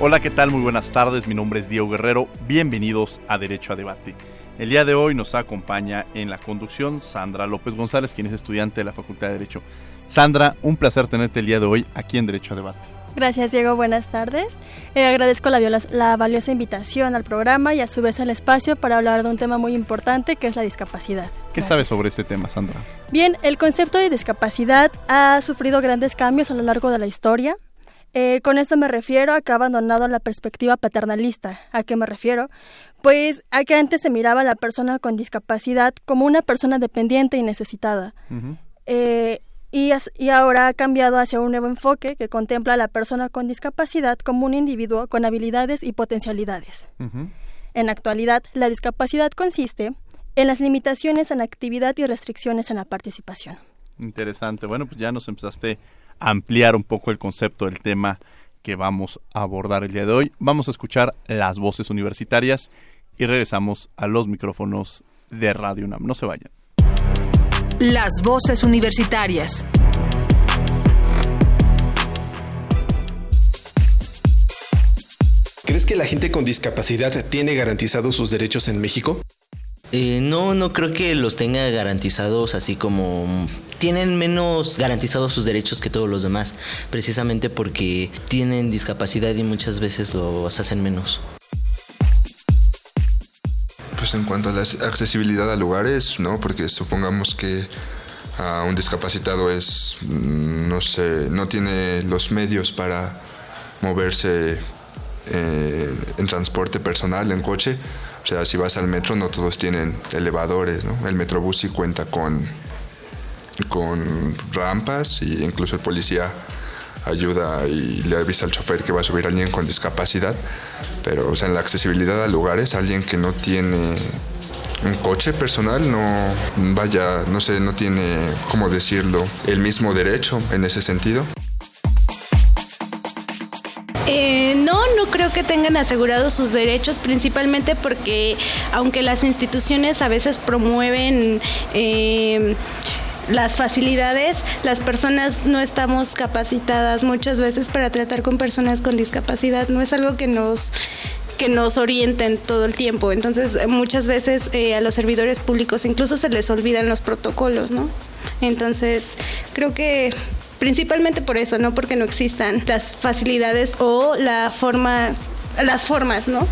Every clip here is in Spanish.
Hola, ¿qué tal? Muy buenas tardes. Mi nombre es Diego Guerrero. Bienvenidos a Derecho a Debate. El día de hoy nos acompaña en la conducción Sandra López González, quien es estudiante de la Facultad de Derecho. Sandra, un placer tenerte el día de hoy aquí en Derecho a Debate. Gracias, Diego. Buenas tardes. Eh, agradezco la, la, valiosa invitación al programa y a su vez el espacio para hablar de un tema muy importante que es la discapacidad. ¿Qué sabes sobre este tema, Sandra? Bien, el concepto de discapacidad ha sufrido grandes cambios a lo largo de la historia. Eh, con esto me refiero a que ha abandonado la perspectiva paternalista. ¿A qué me refiero? Pues a que antes se miraba a la persona con discapacidad como una persona dependiente y necesitada. eh, y, y, ahora ha cambiado hacia un nuevo enfoque que contempla a la persona con discapacidad como un individuo con habilidades y potencialidades. En la actualidad, la discapacidad consiste en las limitaciones en la actividad y restricciones en la participación. Interesante. Bueno, pues ya nos empezaste ampliar un poco el concepto del tema que vamos a abordar el día de hoy. Vamos a escuchar las voces universitarias y regresamos a los micrófonos de Radio UNAM. No se vayan. Las voces universitarias. ¿Crees que la gente con discapacidad tiene garantizados sus derechos en México? Eh, no, no creo que los tenga garantizados así como tienen menos garantizados sus derechos que todos los demás, precisamente porque tienen discapacidad y muchas veces los hacen menos. Pues en cuanto a la accesibilidad a lugares, no, porque supongamos que uh, un discapacitado es, no sé, no tiene los medios para moverse eh, en transporte personal, en coche. O sea, si vas al metro, no todos tienen elevadores, ¿no? El metrobús sí cuenta con, con rampas y incluso el policía ayuda y le avisa al chofer que va a subir a alguien con discapacidad. Pero, o sea, en la accesibilidad a lugares, alguien que no tiene un coche personal no vaya, no sé, no tiene, ¿cómo decirlo?, el mismo derecho en ese sentido. Eh, creo que tengan asegurados sus derechos, principalmente porque aunque las instituciones a veces promueven eh, las facilidades, las personas no estamos capacitadas muchas veces para tratar con personas con discapacidad. No es algo que nos que nos orienten todo el tiempo. Entonces, muchas veces eh, a los servidores públicos incluso se les olvidan los protocolos, ¿no? Entonces, creo que principalmente por eso, no porque no existan las facilidades o la forma, las formas, ¿no?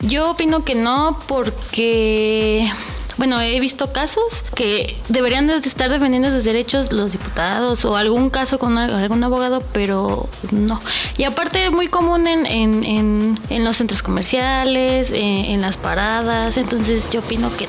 Yo opino que no porque bueno, he visto casos que deberían de estar defendiendo sus derechos los diputados o algún caso con algún abogado, pero no. Y aparte es muy común en, en, en, los centros comerciales, en, en las paradas, entonces yo opino que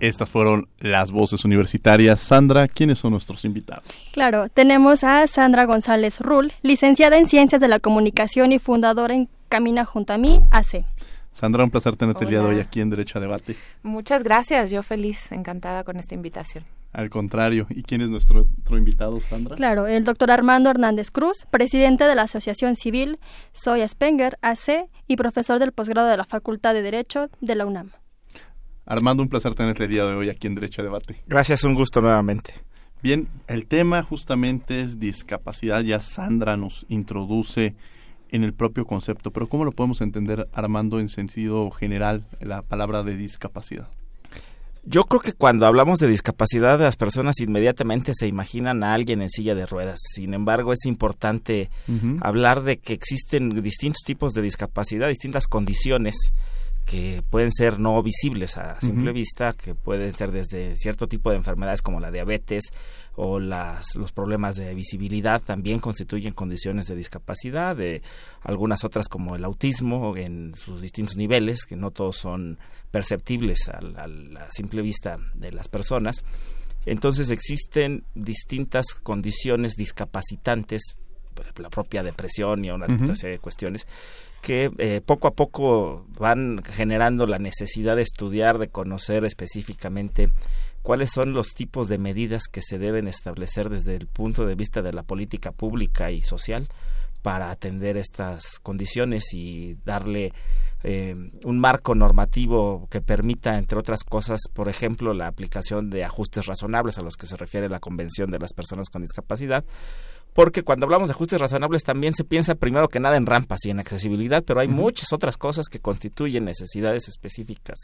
Estas fueron las voces universitarias. Sandra, ¿quiénes son nuestros invitados? Claro, tenemos a Sandra González Rull, licenciada en Ciencias de la Comunicación y fundadora en Camina Junto a mí, AC. Sandra, un placer tenerte el día de hoy aquí en Derecho a Debate. Muchas gracias, yo feliz, encantada con esta invitación. Al contrario, ¿y quién es nuestro otro invitado, Sandra? Claro, el doctor Armando Hernández Cruz, presidente de la Asociación Civil Soy Spenger, AC, y profesor del posgrado de la Facultad de Derecho de la UNAM. Armando, un placer tenerte el día de hoy aquí en Derecho a Debate. Gracias, un gusto nuevamente. Bien, el tema justamente es discapacidad. Ya Sandra nos introduce en el propio concepto, pero ¿cómo lo podemos entender, Armando, en sentido general, la palabra de discapacidad? Yo creo que cuando hablamos de discapacidad, las personas inmediatamente se imaginan a alguien en silla de ruedas. Sin embargo, es importante hablar de que existen distintos tipos de discapacidad, distintas condiciones que pueden ser no visibles a simple vista, que pueden ser desde cierto tipo de enfermedades como la diabetes o las, los problemas de visibilidad también constituyen condiciones de discapacidad, de algunas otras como el autismo en sus distintos niveles, que no todos son perceptibles a, la simple vista de las personas. Entonces existen distintas condiciones discapacitantes, la propia depresión y una serie de cuestiones que eh, poco a poco van generando la necesidad de estudiar, de conocer específicamente cuáles son los tipos de medidas que se deben establecer desde el punto de vista de la política pública y social para atender estas condiciones y darle eh, un marco normativo que permita, entre otras cosas, por ejemplo, la aplicación de ajustes razonables a los que se refiere la Convención de las Personas con Discapacidad, porque cuando hablamos de ajustes razonables también se piensa primero que nada en rampas y en accesibilidad, pero hay muchas otras cosas que constituyen necesidades específicas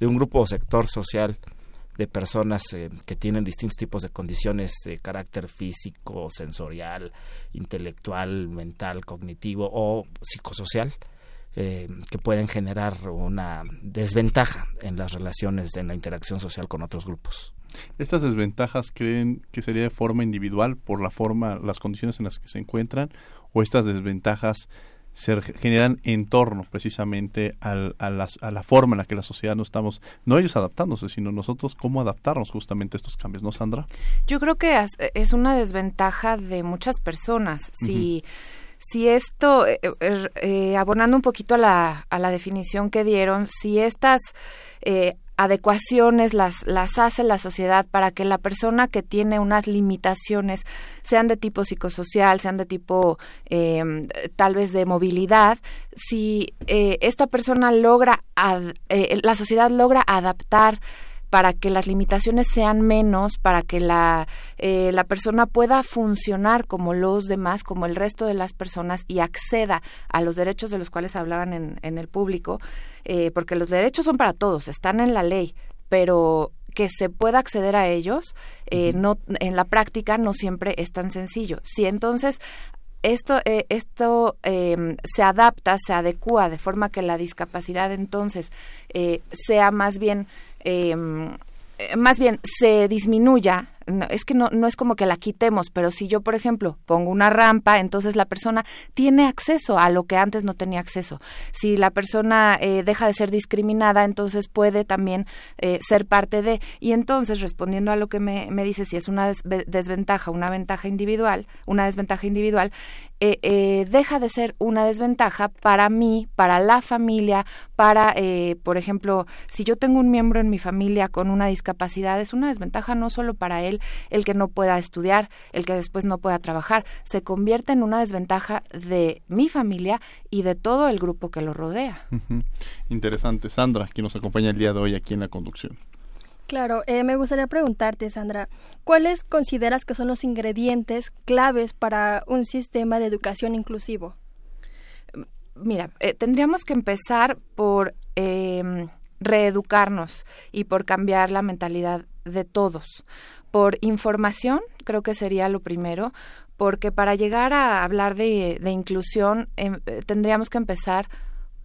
de un grupo o sector social de personas eh, que tienen distintos tipos de condiciones de carácter físico, sensorial, intelectual, mental, cognitivo o psicosocial. Eh, que pueden generar una desventaja en las relaciones, en la interacción social con otros grupos. ¿Estas desventajas creen que sería de forma individual por la forma, las condiciones en las que se encuentran o estas desventajas se generan en torno precisamente al, a, la, forma en la que la sociedad no estamos, no ellos adaptándose, sino nosotros cómo adaptarnos justamente a estos cambios, ¿no, Sandra? Yo creo que es una desventaja de muchas personas. Si, si esto, eh, eh, eh, abonando un poquito a la, a la definición que dieron, si estas adecuaciones las, las hace la sociedad para que la persona que tiene unas limitaciones, sean de tipo psicosocial, sean de tipo em, tal vez de movilidad, si eh, esta persona logra, eh, la sociedad logra adaptar para que las limitaciones sean menos, para que la, eh, la persona pueda funcionar como los demás, como el resto de las personas y acceda a los derechos de los cuales hablaban en, en el público, eh, porque los derechos son para todos, están en la ley, pero que se pueda acceder a ellos, eh, no, en la práctica no siempre es tan sencillo. Si entonces esto, eh, esto em, se adapta, se adecua de forma que la discapacidad entonces sea más bien em, más bien se disminuya es que no, no es como que la quitemos, pero si yo, por ejemplo, pongo una rampa, entonces la persona tiene acceso a lo que antes no tenía acceso. Si la persona eh, deja de ser discriminada, entonces puede también eh, ser parte de. Y entonces, respondiendo a lo que me, me dice, si es una desventaja, una ventaja individual, una desventaja individual, eh, deja de ser una desventaja para mí, para la familia, para, por ejemplo, si yo tengo un miembro en mi familia con una discapacidad, es una desventaja no solo para él, el que no pueda estudiar, el que después no pueda trabajar, se convierte en una desventaja de mi familia y de todo el grupo que lo rodea. Interesante. Sandra, quien nos acompaña el día de hoy aquí en la conducción. Claro, eh, me gustaría preguntarte, Sandra, ¿cuáles consideras que son los ingredientes claves para un sistema de educación inclusivo? Mira, eh, tendríamos que empezar por em, reeducarnos y por cambiar la mentalidad de todos. Por información, creo que sería lo primero, porque para llegar a hablar de, inclusión em, eh, tendríamos que empezar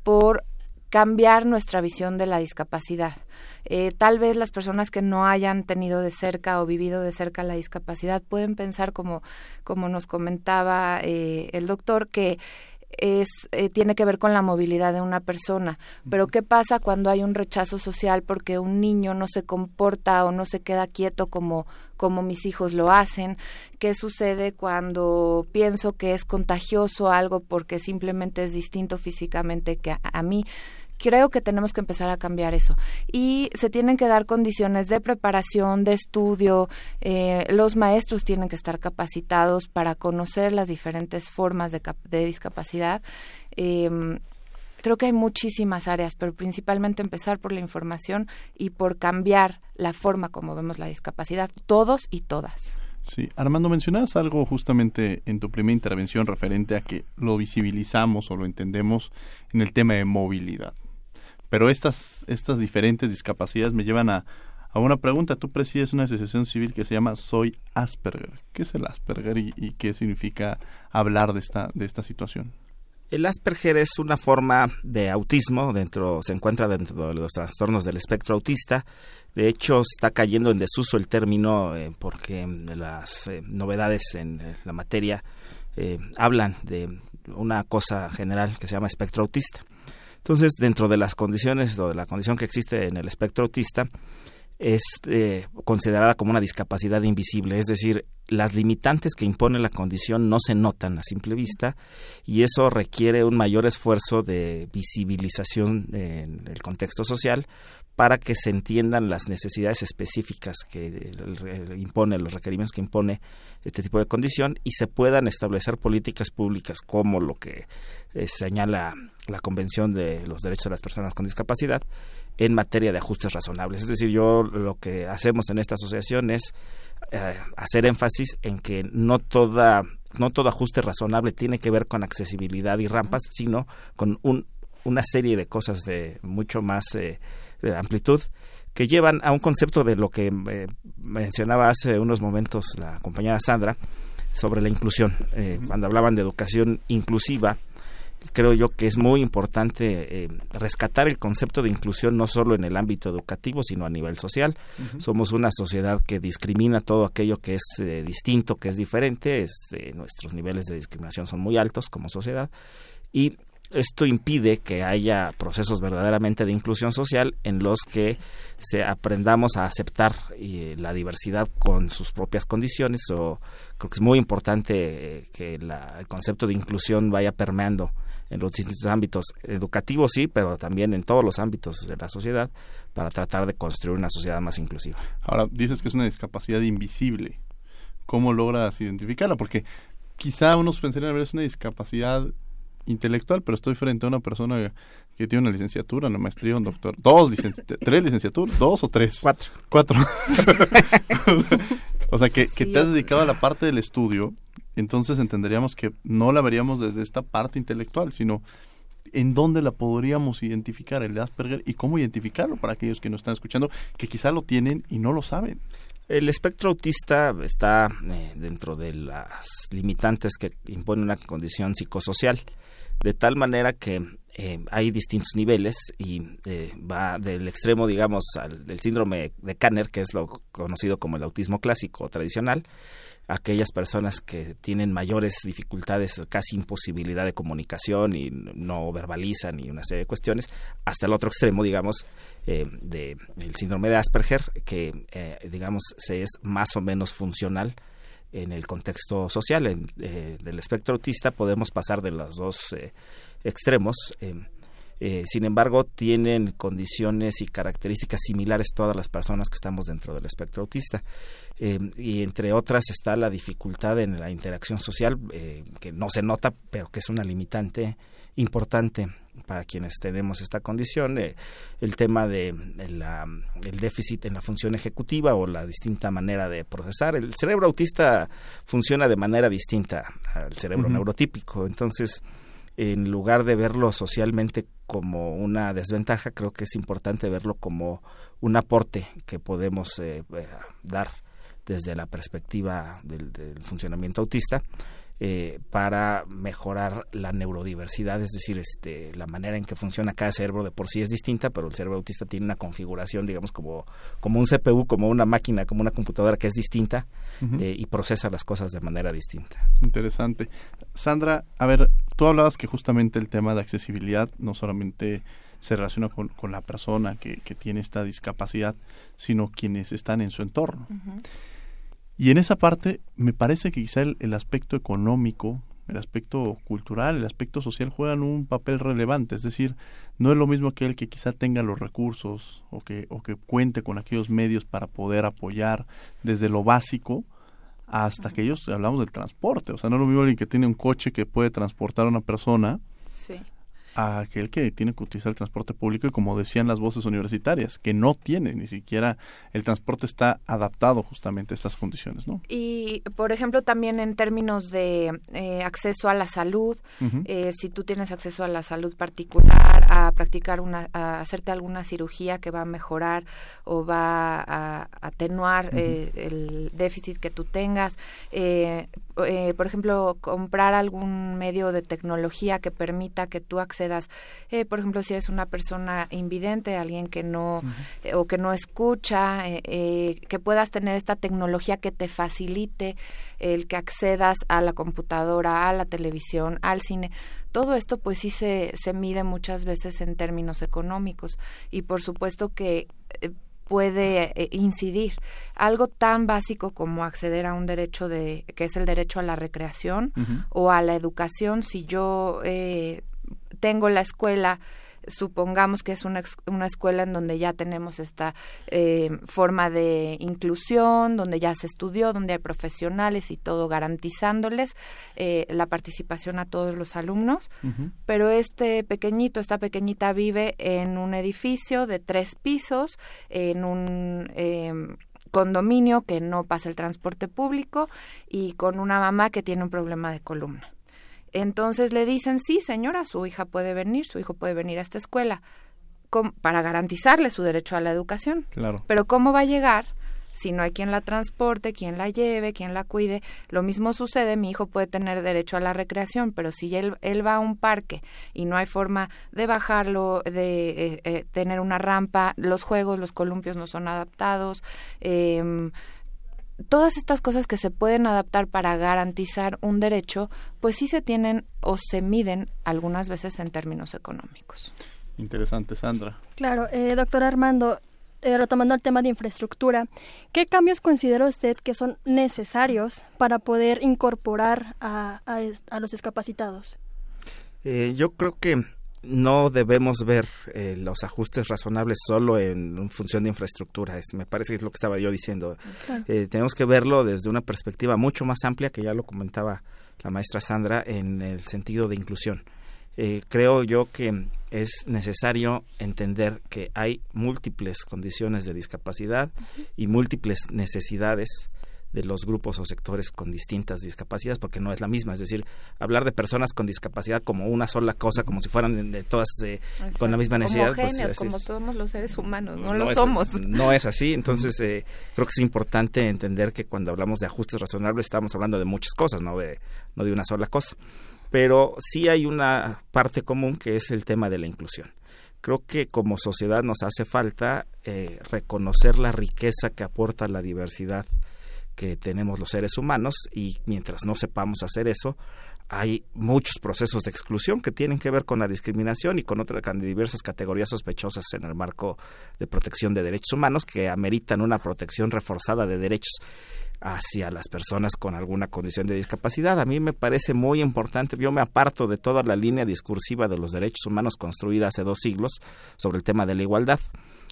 por cambiar nuestra visión de la discapacidad. Eh, tal vez las personas que no hayan tenido de cerca o vivido de cerca la discapacidad pueden pensar, como, como nos comentaba eh, el doctor, que es eh, tiene que ver con la movilidad de una persona. Pero ¿qué pasa cuando hay un rechazo social porque un niño no se comporta o no se queda quieto como como mis hijos lo hacen? ¿Qué sucede cuando pienso que es contagioso algo porque simplemente es distinto físicamente que a mí? Creo que tenemos que empezar a cambiar eso. Y se tienen que dar condiciones de preparación, de estudio. Eh, los maestros tienen que estar capacitados para conocer las diferentes formas de, discapacidad. Em, creo que hay muchísimas áreas, pero principalmente empezar por la información y por cambiar la forma como vemos la discapacidad, todos y todas. Sí, Armando, mencionabas algo justamente en tu primera intervención referente a que lo visibilizamos o lo entendemos en el tema de movilidad. Pero estas, estas diferentes discapacidades me llevan a, a una pregunta. Tú presides una asociación civil que se llama Soy Asperger. ¿Qué es el Asperger y, y qué significa hablar de esta, de esta situación? El Asperger es una forma de autismo, dentro, se encuentra dentro de los trastornos del espectro autista. De hecho, está cayendo en desuso el término eh, porque las eh, novedades en eh, la materia hablan de una cosa general que se llama espectro autista. Entonces, dentro de las condiciones o de la condición que existe en el espectro autista, es considerada como una discapacidad invisible, es decir, las limitantes que impone la condición no se notan a simple vista y eso requiere un mayor esfuerzo de visibilización en el contexto social para que se entiendan las necesidades específicas que impone, los requerimientos que impone este tipo de condición y se puedan establecer políticas públicas como lo que eh, señala la Convención de los Derechos de las Personas con Discapacidad en materia de ajustes razonables. Es decir, yo lo que hacemos en esta asociación es eh, hacer énfasis en que no toda no todo ajuste razonable tiene que ver con accesibilidad y rampas, sino con un, una serie de cosas de mucho más eh, de amplitud que llevan a un concepto de lo que eh, mencionaba hace unos momentos la compañera Sandra sobre la inclusión. Cuando hablaban de educación inclusiva, creo yo que es muy importante eh, rescatar el concepto de inclusión no solo en el ámbito educativo, sino a nivel social. Somos una sociedad que discrimina todo aquello que es eh, distinto, que es diferente. Es, eh, nuestros niveles de discriminación son muy altos como sociedad. Y esto impide que haya procesos verdaderamente de inclusión social en los que se aprendamos a aceptar la diversidad con sus propias condiciones o creo que es muy importante que el concepto de inclusión vaya permeando en los distintos ámbitos educativos, sí, pero también en todos los ámbitos de la sociedad para tratar de construir una sociedad más inclusiva. Ahora, dices que es una discapacidad invisible. ¿Cómo logras identificarla? Porque quizá unos pensarían, ver, es una discapacidad intelectual, pero estoy frente a una persona que tiene una licenciatura, una maestría, un doctor, dos tres licenciaturas, dos o tres, cuatro, cuatro. o sea que, que te has dedicado a la parte del estudio entonces entenderíamos que no la veríamos desde esta parte intelectual, sino en dónde la podríamos identificar el de Asperger y cómo identificarlo para aquellos que nos están escuchando que quizá lo tienen y no lo saben. El espectro autista está eh, dentro de las limitantes que impone una condición psicosocial, de tal manera que eh, hay distintos niveles y eh, va del extremo, digamos, al del síndrome de Kanner, que es lo conocido como el autismo clásico o tradicional, aquellas personas que tienen mayores dificultades, casi imposibilidad de comunicación y no verbalizan y una serie de cuestiones, hasta el otro extremo, digamos, eh, del síndrome de Asperger, que, eh, digamos, se es más o menos funcional en el contexto social. En, eh, del espectro autista podemos pasar de los dos extremos. sin embargo, tienen condiciones y características similares todas las personas que estamos dentro del espectro autista. Eh, y entre otras está la dificultad en la interacción social, eh, que no se nota, pero que es una limitante importante para quienes tenemos esta condición, eh, el tema de, el déficit en la función ejecutiva o la distinta manera de procesar. El cerebro autista funciona de manera distinta al cerebro neurotípico, entonces en lugar de verlo socialmente como una desventaja, creo que es importante verlo como un aporte que podemos dar desde la perspectiva del, funcionamiento autista eh, para mejorar la neurodiversidad, es decir, este, la manera en que funciona cada cerebro de por sí es distinta, pero el cerebro autista tiene una configuración, digamos, como, como un CPU, como una máquina, como una computadora que es distinta eh, y procesa las cosas de manera distinta. Interesante. Sandra, a ver, tú hablabas que justamente el tema de accesibilidad no solamente se relaciona con, con la persona que, que, tiene esta discapacidad, sino quienes están en su entorno. Y en esa parte me parece que quizá el, aspecto económico, el aspecto cultural, el aspecto social juegan un papel relevante. Es decir, no es lo mismo que el que quizá tenga los recursos o que, o que cuente con aquellos medios para poder apoyar desde lo básico hasta aquellos, hablamos del transporte. O sea, no es lo mismo alguien que tiene un coche que puede transportar a una persona a aquel que tiene que utilizar el transporte público y como decían las voces universitarias, que no tiene ni siquiera el transporte está adaptado justamente a estas condiciones, ¿no? Y, por ejemplo, también en términos de eh, acceso a la salud, eh, si tú tienes acceso a la salud particular, a practicar una, a hacerte alguna cirugía que va a mejorar o va a atenuar eh, el déficit que tú tengas, por ejemplo, comprar algún medio de tecnología que permita que tú accedas, por ejemplo, si eres una persona invidente, alguien que no o que no escucha, que puedas tener esta tecnología que te facilite el que accedas a la computadora, a la televisión, al cine. Todo esto pues sí se, se mide muchas veces en términos económicos y por supuesto que eh, puede eh, incidir. Algo tan básico como acceder a un derecho de que es el derecho a la recreación o a la educación. Si yo eh, tengo la escuela supongamos que es una, una escuela en donde ya tenemos esta eh, forma de inclusión, donde ya se estudió, donde hay profesionales y todo garantizándoles eh, la participación a todos los alumnos, pero este pequeñito, esta pequeñita vive en un edificio de tres pisos, en un... Em, condominio que no pasa el transporte público y con una mamá que tiene un problema de columna. Entonces le dicen, sí, señora, su hija puede venir, su hijo puede venir a esta escuela para garantizarle su derecho a la educación. Claro. Pero ¿cómo va a llegar si no hay quien la transporte, quien la lleve, quien la cuide? Lo mismo sucede, mi hijo puede tener derecho a la recreación, pero si él, él va a un parque y no hay forma de bajarlo, de eh, eh, tener una rampa, los juegos, los columpios no son adaptados, eh, todas estas cosas que se pueden adaptar para garantizar un derecho, pues sí se tienen o se miden algunas veces en términos económicos. Interesante, Sandra. Claro, eh, doctor Armando, eh, retomando el tema de infraestructura, ¿qué cambios considera usted que son necesarios para poder incorporar a, a, los discapacitados? Eh, yo creo que no debemos ver eh, los ajustes razonables solo en, función de infraestructura. me parece que es lo que estaba yo diciendo. Eh, tenemos que verlo desde una perspectiva mucho más amplia, que ya lo comentaba la maestra Sandra, en el sentido de inclusión. Eh, creo yo que es necesario entender que hay múltiples condiciones de discapacidad y múltiples necesidades de los grupos o sectores con distintas discapacidades, porque no es la misma. Es decir, hablar de personas con discapacidad como una sola cosa, como si fueran de todas eh, con la misma necesidad. Pues, como somos los seres humanos, no, lo somos. no es así. Entonces, eh, creo que es importante entender que cuando hablamos de ajustes razonables estamos hablando de muchas cosas, no de, no de una sola cosa. Pero sí hay una parte común que es el tema de la inclusión creo que como sociedad nos hace falta eh, reconocer la riqueza que aporta la diversidad que tenemos los seres humanos y mientras no sepamos hacer eso, hay muchos procesos de exclusión que tienen que ver con la discriminación y con otras diversas categorías sospechosas en el marco de protección de derechos humanos que ameritan una protección reforzada de derechos hacia las personas con alguna condición de discapacidad. A mí me parece muy importante, yo me aparto de toda la línea discursiva de los derechos humanos construida hace dos siglos sobre el tema de la igualdad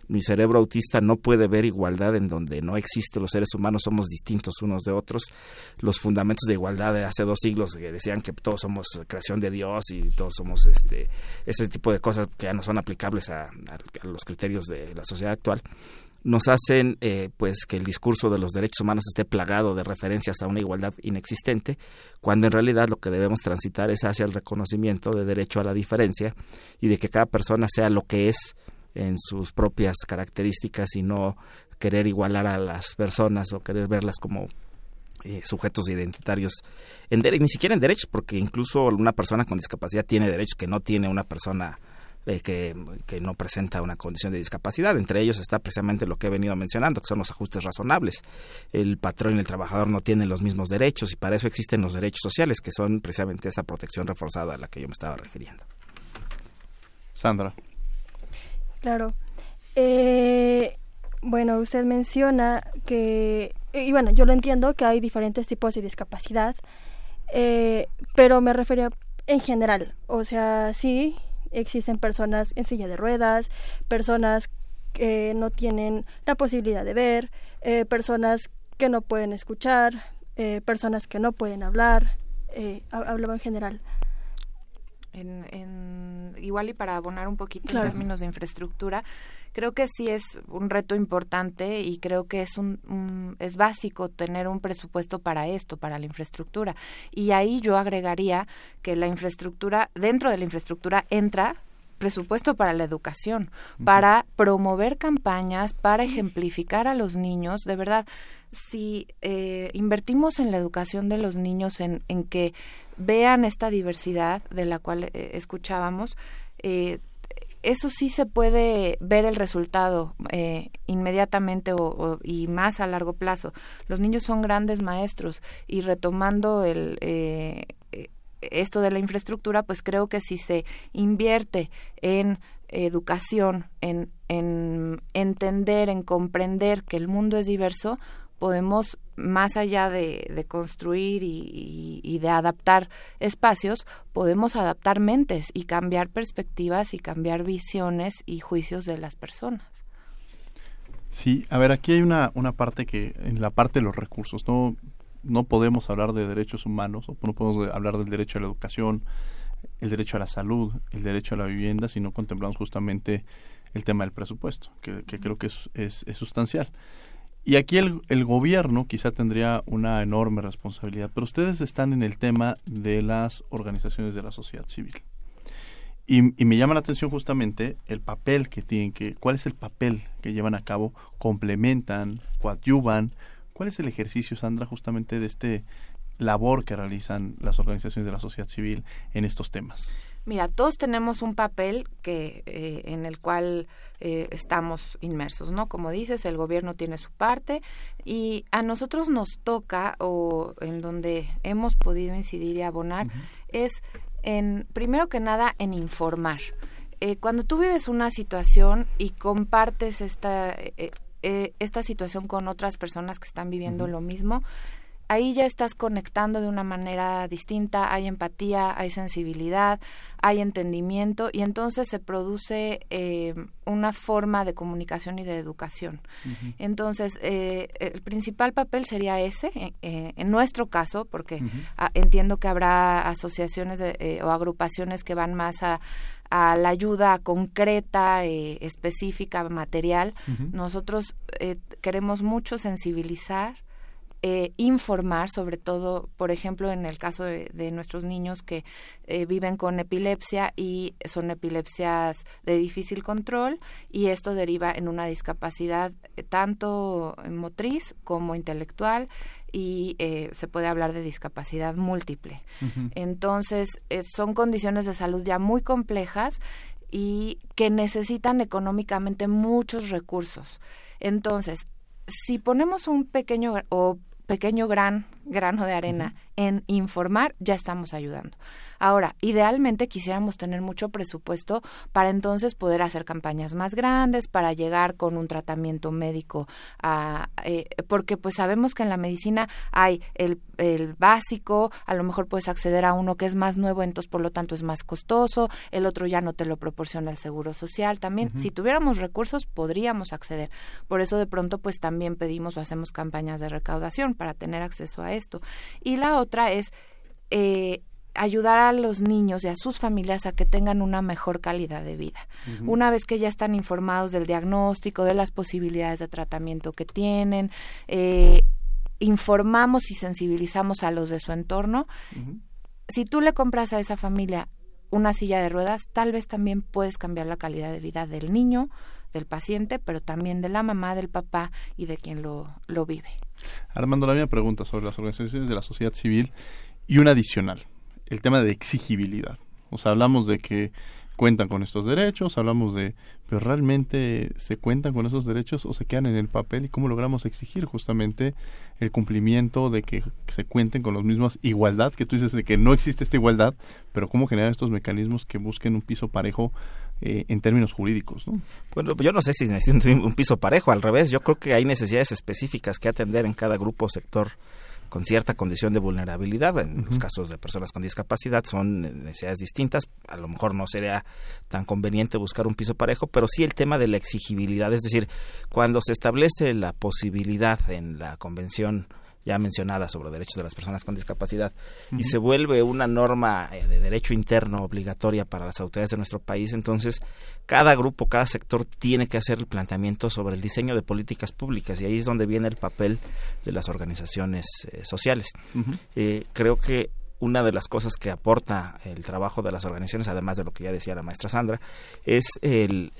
mi cerebro autista no puede ver igualdad en donde no existe, los seres humanos somos distintos unos de otros. Los fundamentos de igualdad de hace dos siglos que decían que todos somos creación de Dios y todos somos este ese tipo de cosas que ya no son aplicables a, los criterios de la sociedad actual nos hacen eh, pues que el discurso de los derechos humanos esté plagado de referencias a una igualdad inexistente, cuando en realidad lo que debemos transitar es hacia el reconocimiento de derecho a la diferencia y de que cada persona sea lo que es en sus propias características y no querer igualar a las personas o querer verlas como eh, sujetos identitarios, en ni siquiera en derechos, porque incluso una persona con discapacidad tiene derechos que no tiene una persona eh, que, que, no presenta una condición de discapacidad. Entre ellos está precisamente lo que he venido mencionando, que son los ajustes razonables. El patrón y el trabajador no tienen los mismos derechos y para eso existen los derechos sociales, que son precisamente esa protección reforzada a la que yo me estaba refiriendo. Sandra. Claro. Eh, bueno, usted menciona que, y bueno, yo lo entiendo que hay diferentes tipos de discapacidad, eh, pero me refería en general, o sea, sí, existen personas en silla de ruedas, personas que no tienen la posibilidad de ver, eh, personas que no pueden escuchar, personas que no pueden hablar, hablaba en general. En, igual y para abonar un poquito en términos de infraestructura, creo que sí es un reto importante y creo que es un, es básico tener un presupuesto para esto, para la infraestructura. Y ahí yo agregaría que la infraestructura, dentro de la infraestructura entra presupuesto para la educación, para promover campañas, para ejemplificar a los niños, de verdad, si eh, invertimos en la educación de los niños, en, en que vean esta diversidad de la cual eh, escuchábamos, eh, eso sí se puede ver el resultado eh, inmediatamente o, y más a largo plazo. Los niños son grandes maestros y retomando el esto de la infraestructura, pues creo que si se invierte en educación, en, en entender, en comprender que el mundo es diverso, podemos, más allá de, construir y, de adaptar espacios, podemos adaptar mentes y cambiar perspectivas y cambiar visiones y juicios de las personas. Sí, a ver, aquí hay una, una parte que, en la parte de los recursos, no, no podemos hablar de derechos humanos, o no podemos hablar del derecho a la educación, el derecho a la salud, el derecho a la vivienda, si no contemplamos justamente el tema del presupuesto, que, creo que es, es, es sustancial. Y aquí el, el, gobierno quizá tendría una enorme responsabilidad, pero ustedes están en el tema de las organizaciones de la sociedad civil. Y, y, me llama la atención justamente el papel que tienen que, cuál es el papel que llevan a cabo, complementan, coadyuvan, cuál es el ejercicio, Sandra, justamente de este labor que realizan las organizaciones de la sociedad civil en estos temas. Mira, todos tenemos un papel que eh, en el cual eh, estamos inmersos, ¿no? Como dices, el gobierno tiene su parte y a nosotros nos toca o en donde hemos podido incidir y abonar es en primero que nada en informar. Eh, cuando tú vives una situación y compartes esta esta situación con otras personas que están viviendo lo mismo, ahí ya estás conectando de una manera distinta, hay empatía, hay sensibilidad, hay entendimiento y entonces se produce eh, una forma de comunicación y de educación. Entonces, eh, el principal papel sería ese, eh, en nuestro caso, porque entiendo que habrá asociaciones o agrupaciones que van más a, a la ayuda concreta, específica, material. Nosotros queremos mucho sensibilizar eh, informar, sobre todo, por ejemplo, en el caso de, nuestros niños que eh, viven con epilepsia y son epilepsias de difícil control y esto deriva en una discapacidad eh, tanto motriz como intelectual y se puede hablar de discapacidad múltiple. Entonces, son condiciones de salud ya muy complejas y que necesitan económicamente muchos recursos. Entonces, si ponemos un pequeño o pequeño gran grano de arena en informar, ya estamos ayudando. Ahora, idealmente quisiéramos tener mucho presupuesto para entonces poder hacer campañas más grandes, para llegar con un tratamiento médico, a, eh, porque pues sabemos que en la medicina hay el, el, básico, a lo mejor puedes acceder a uno que es más nuevo, entonces por lo tanto es más costoso, el otro ya no te lo proporciona el seguro social. También, si tuviéramos recursos, podríamos acceder. Por eso de pronto pues también pedimos o hacemos campañas de recaudación para tener acceso a esto. Y la otra es... Eh, ayudar a los niños y a sus familias a que tengan una mejor calidad de vida. Una vez que ya están informados del diagnóstico, de las posibilidades de tratamiento que tienen, eh, informamos y sensibilizamos a los de su entorno. Si tú le compras a esa familia una silla de ruedas, tal vez también puedes cambiar la calidad de vida del niño, del paciente, pero también de la mamá, del papá y de quien lo, lo vive. Armando, la misma pregunta sobre las organizaciones de la sociedad civil y una adicional el tema de exigibilidad. O sea, hablamos de que cuentan con estos derechos, hablamos de, pero realmente se cuentan con esos derechos o se quedan en el papel y cómo logramos exigir justamente el cumplimiento de que se cuenten con los mismos igualdad, que tú dices de que no existe esta igualdad, pero cómo generar estos mecanismos que busquen un piso parejo eh, en términos jurídicos, ¿no? Bueno, yo no sé si necesitan un piso parejo, al revés, yo creo que hay necesidades específicas que atender en cada grupo o sector con cierta condición de vulnerabilidad. En los casos de personas con discapacidad son necesidades distintas. A lo mejor no sería tan conveniente buscar un piso parejo, pero sí el tema de la exigibilidad. Es decir, cuando se establece la posibilidad en la Convención ya mencionada sobre derechos de las personas con discapacidad y se vuelve una norma eh, de derecho interno obligatoria para las autoridades de nuestro país, entonces cada grupo, cada sector tiene que hacer el planteamiento sobre el diseño de políticas públicas y ahí es donde viene el papel de las organizaciones eh, sociales. Eh, creo que una de las cosas que aporta el trabajo de las organizaciones, además de lo que ya decía la maestra Sandra, es el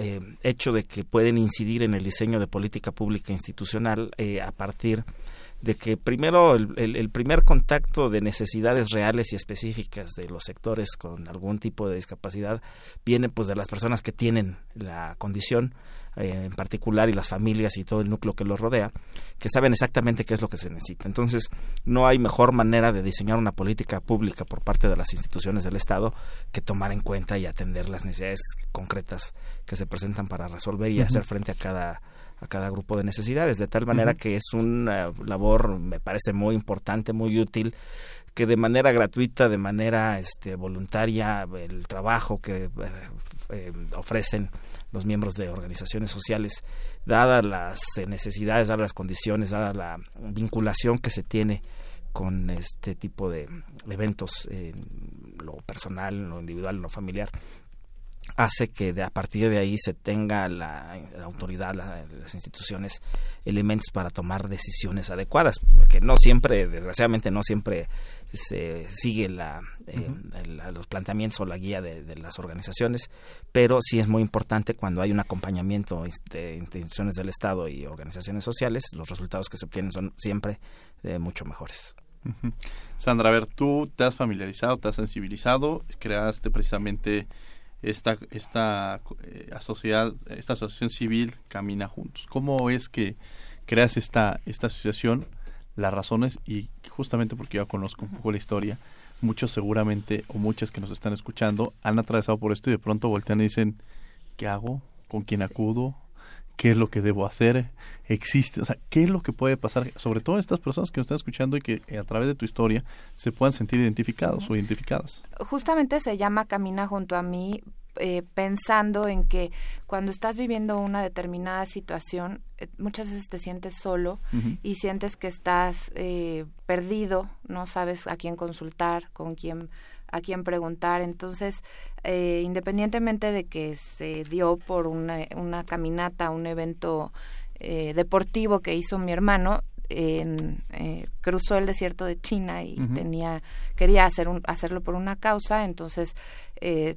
hecho de que pueden incidir en el diseño de política pública institucional a partir de que primero el, primer contacto de necesidades reales y específicas de los sectores con algún tipo de discapacidad viene pues de las personas que tienen la condición eh, en particular y las familias y todo el núcleo que los rodea, que saben exactamente qué es lo que se necesita. Entonces, no hay mejor manera de diseñar una política pública por parte de las instituciones del Estado que tomar en cuenta y atender las necesidades concretas que se presentan para resolver y hacer frente a cada a cada grupo de necesidades, de tal manera que es una labor, me parece muy importante, muy útil, que de manera gratuita, de manera este, voluntaria, el trabajo que eh, eh, ofrecen los miembros de organizaciones sociales, dadas las necesidades, dadas las condiciones, dada la vinculación que se tiene con este tipo de eventos, en lo personal, en lo individual, en lo familiar, hace que de, a partir de ahí se tenga la, autoridad, las instituciones, elementos para tomar decisiones adecuadas, porque no siempre, desgraciadamente no siempre se sigue la, eh, los planteamientos o la guía de, las organizaciones, pero sí es muy importante cuando hay un acompañamiento de instituciones del Estado y organizaciones sociales, los resultados que se obtienen son siempre eh, mucho mejores. Sandra, a ver, tú te has familiarizado, te has sensibilizado, creaste precisamente esta, esta, eh, esta asociación civil camina juntos. ¿Cómo es que creas esta, esta asociación? Las razones y justamente porque yo conozco un poco la historia, muchos seguramente o muchas que nos están escuchando han atravesado por esto y de pronto voltean y dicen, ¿qué hago? ¿Con quién acudo? ¿Qué es lo que debo hacer? ¿Existe? O sea, ¿qué es lo que puede pasar? Sobre todo estas personas que nos están escuchando y que a través de tu historia se puedan sentir identificados o identificadas. Justamente se llama Camina junto a mí eh, pensando en que cuando estás viviendo una determinada situación, eh, muchas veces te sientes solo y sientes que estás eh, perdido, no sabes a quién consultar, con quién a quién preguntar. Entonces, independientemente de que se dio por una, una caminata, un evento deportivo que hizo mi hermano, en, eh, cruzó el desierto de China y tenía quería hacer un, hacerlo por una causa entonces eh,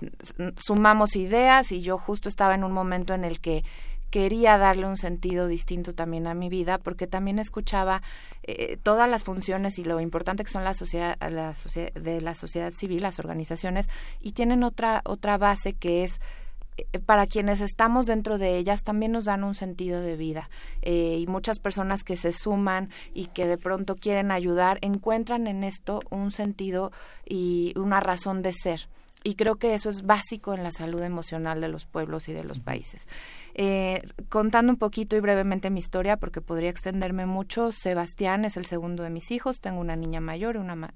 sumamos ideas y yo justo estaba en un momento en el que quería darle un sentido distinto también a mi vida porque también escuchaba eh, todas las funciones y lo importante que son la sociedad, la sociedad de la sociedad civil las organizaciones y tienen otra otra base que es eh, para quienes estamos dentro de ellas también nos dan un sentido de vida eh, y muchas personas que se suman y que de pronto quieren ayudar encuentran en esto un sentido y una razón de ser y creo que eso es básico en la salud emocional de los pueblos y de los países. Eh, contando un poquito y brevemente mi historia, porque podría extenderme mucho, Sebastián es el segundo de mis hijos, tengo una niña mayor y una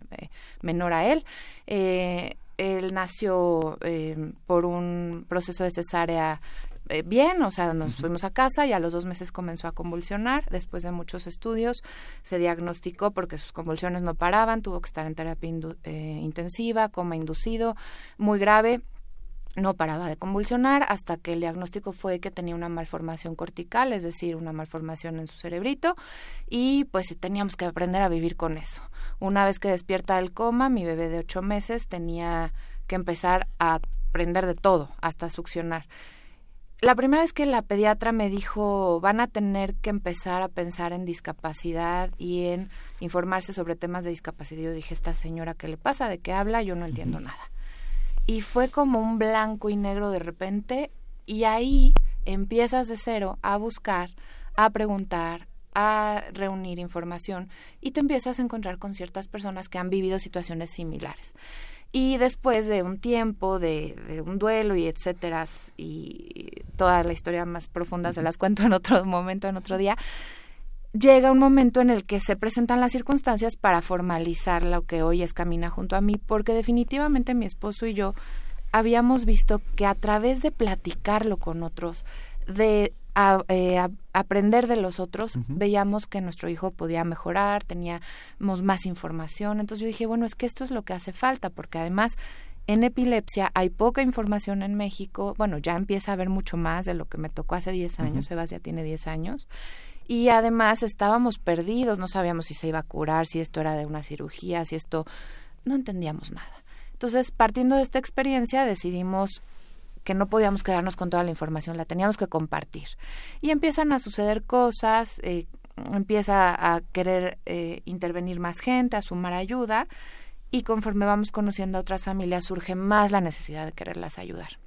menor a él. Eh, él nació eh, por un proceso de cesárea eh, bien, o sea, nos fuimos a casa y a los dos meses comenzó a convulsionar. Después de muchos estudios se diagnosticó porque sus convulsiones no paraban, tuvo que estar en terapia eh, intensiva, coma inducido, muy grave no paraba de convulsionar hasta que el diagnóstico fue que tenía una malformación cortical, es decir, una malformación en su cerebrito, y pues teníamos que aprender a vivir con eso. Una vez que despierta del coma, mi bebé de ocho meses tenía que empezar a aprender de todo, hasta succionar. La primera vez que la pediatra me dijo van a tener que empezar a pensar en discapacidad y en informarse sobre temas de discapacidad, yo dije, esta señora, ¿qué le pasa? ¿De qué habla? Yo no entiendo nada y fue como un blanco y negro de repente y ahí empiezas de cero a buscar, a preguntar, a reunir información y te empiezas a encontrar con ciertas personas que han vivido situaciones similares. Y después de un tiempo, de, de un duelo y etcétera, y toda la historia más profunda se las cuento en otro momento, en otro día, llega un momento en el que se presentan las circunstancias para formalizar lo que hoy es Camina junto a mí, porque definitivamente mi esposo y yo habíamos visto que a través de platicarlo con otros, de eh, aprender de los otros, veíamos que nuestro hijo podía mejorar, teníamos más información. Entonces yo dije, bueno, es que esto es lo que hace falta, porque además en epilepsia hay poca información en México. Bueno, ya empieza a haber mucho más de lo que me tocó hace 10 años. Sebas ya tiene 10 años. Y además estábamos perdidos, no sabíamos si se iba a curar, si esto era de una cirugía, si esto... No entendíamos nada. Entonces, partiendo de esta experiencia, decidimos que no podíamos quedarnos con toda la información, la teníamos que compartir. Y empiezan a suceder cosas, eh, empieza a querer eh, intervenir más gente, a sumar ayuda, y conforme vamos conociendo a otras familias surge más la necesidad de quererlas ayudar.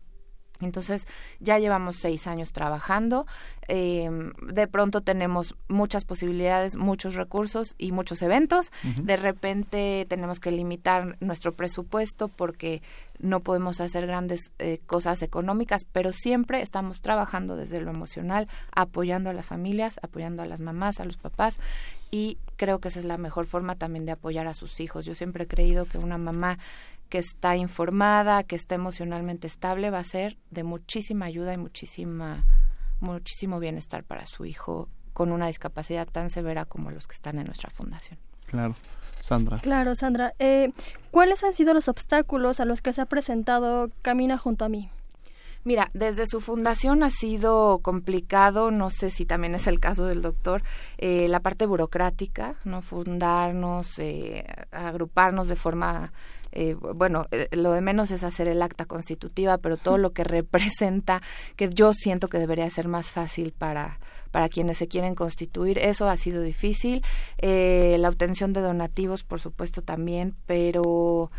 Entonces ya llevamos seis años trabajando, eh, de pronto tenemos muchas posibilidades, muchos recursos y muchos eventos. De repente tenemos que limitar nuestro presupuesto porque no podemos hacer grandes eh, cosas económicas, pero siempre estamos trabajando desde lo emocional, apoyando a las familias, apoyando a las mamás, a los papás y creo que esa es la mejor forma también de apoyar a sus hijos. Yo siempre he creído que una mamá que está informada, que está emocionalmente estable, va a ser de muchísima ayuda y muchísima, muchísimo bienestar para su hijo con una discapacidad tan severa como los que están en nuestra fundación. Claro. Sandra. Claro, Sandra. Eh, ¿Cuáles han sido los obstáculos a los que se ha presentado Camina junto a mí? Mira, desde su fundación ha sido complicado, no sé si también es el caso del doctor, eh, la parte burocrática, no fundarnos, eh, agruparnos de forma eh, bueno, eh, lo de menos es hacer el acta constitutiva, pero todo lo que representa, que yo siento que debería ser más fácil para, para quienes se quieren constituir, eso ha sido difícil. Eh, la obtención de donativos, por supuesto, también, pero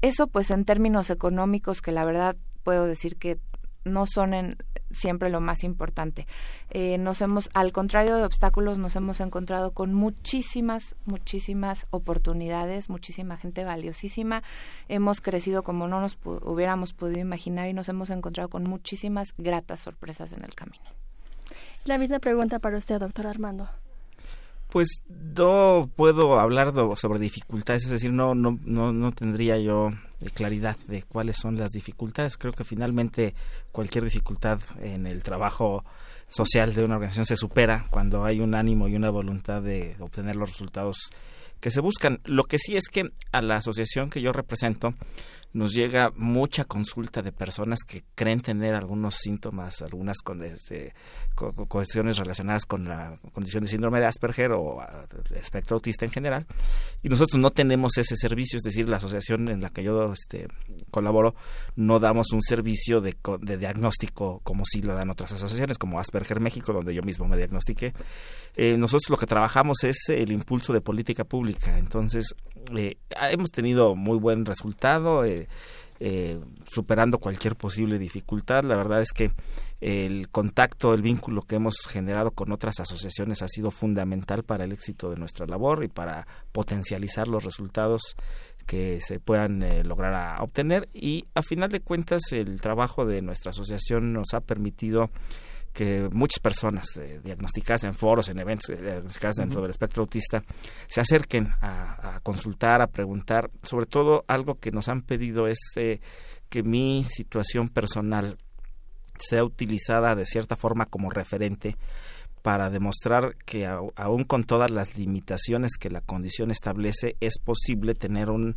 eso pues en términos económicos, que la verdad puedo decir que no son en, siempre lo más importante. Eh, nos hemos, al contrario de obstáculos, nos hemos encontrado con muchísimas, muchísimas oportunidades, muchísima gente valiosísima. Hemos crecido como no nos hubiéramos podido imaginar y nos hemos encontrado con muchísimas gratas sorpresas en el camino. La misma pregunta para usted, doctor Armando. Pues no puedo hablar sobre dificultades, es decir, no, no, no, no tendría yo claridad de cuáles son las dificultades. Creo que finalmente cualquier dificultad en el trabajo social de una organización se supera cuando hay un ánimo y una voluntad de obtener los resultados que se buscan. Lo que sí es que a la asociación que yo represento nos llega mucha consulta de personas que creen tener algunos síntomas, algunas con, este, cuestiones relacionadas con la condición de síndrome de Asperger o espectro autista en general. Y nosotros no tenemos ese servicio, es decir, la asociación en la que yo este, colaboro no damos un servicio de, de diagnóstico como si lo dan otras asociaciones, como Asperger México, donde yo mismo me diagnostiqué. Eh, nosotros lo que trabajamos es el impulso de política pública. Entonces, eh, hemos tenido muy buen resultado, eh, superando cualquier posible dificultad. La verdad es que el contacto, el vínculo que hemos generado con otras asociaciones ha sido fundamental para el éxito de nuestra labor y para potencializar los resultados que se puedan lograr obtener y a final de cuentas el trabajo de nuestra asociación nos ha permitido que muchas personas eh, diagnosticadas en foros, en eventos, eh, diagnosticadas dentro del espectro autista, se acerquen a, consultar, a preguntar. Sobre todo, algo que nos han pedido es eh, que mi situación personal sea utilizada de cierta forma como referente para demostrar que aún con todas las limitaciones que la condición establece, es posible tener un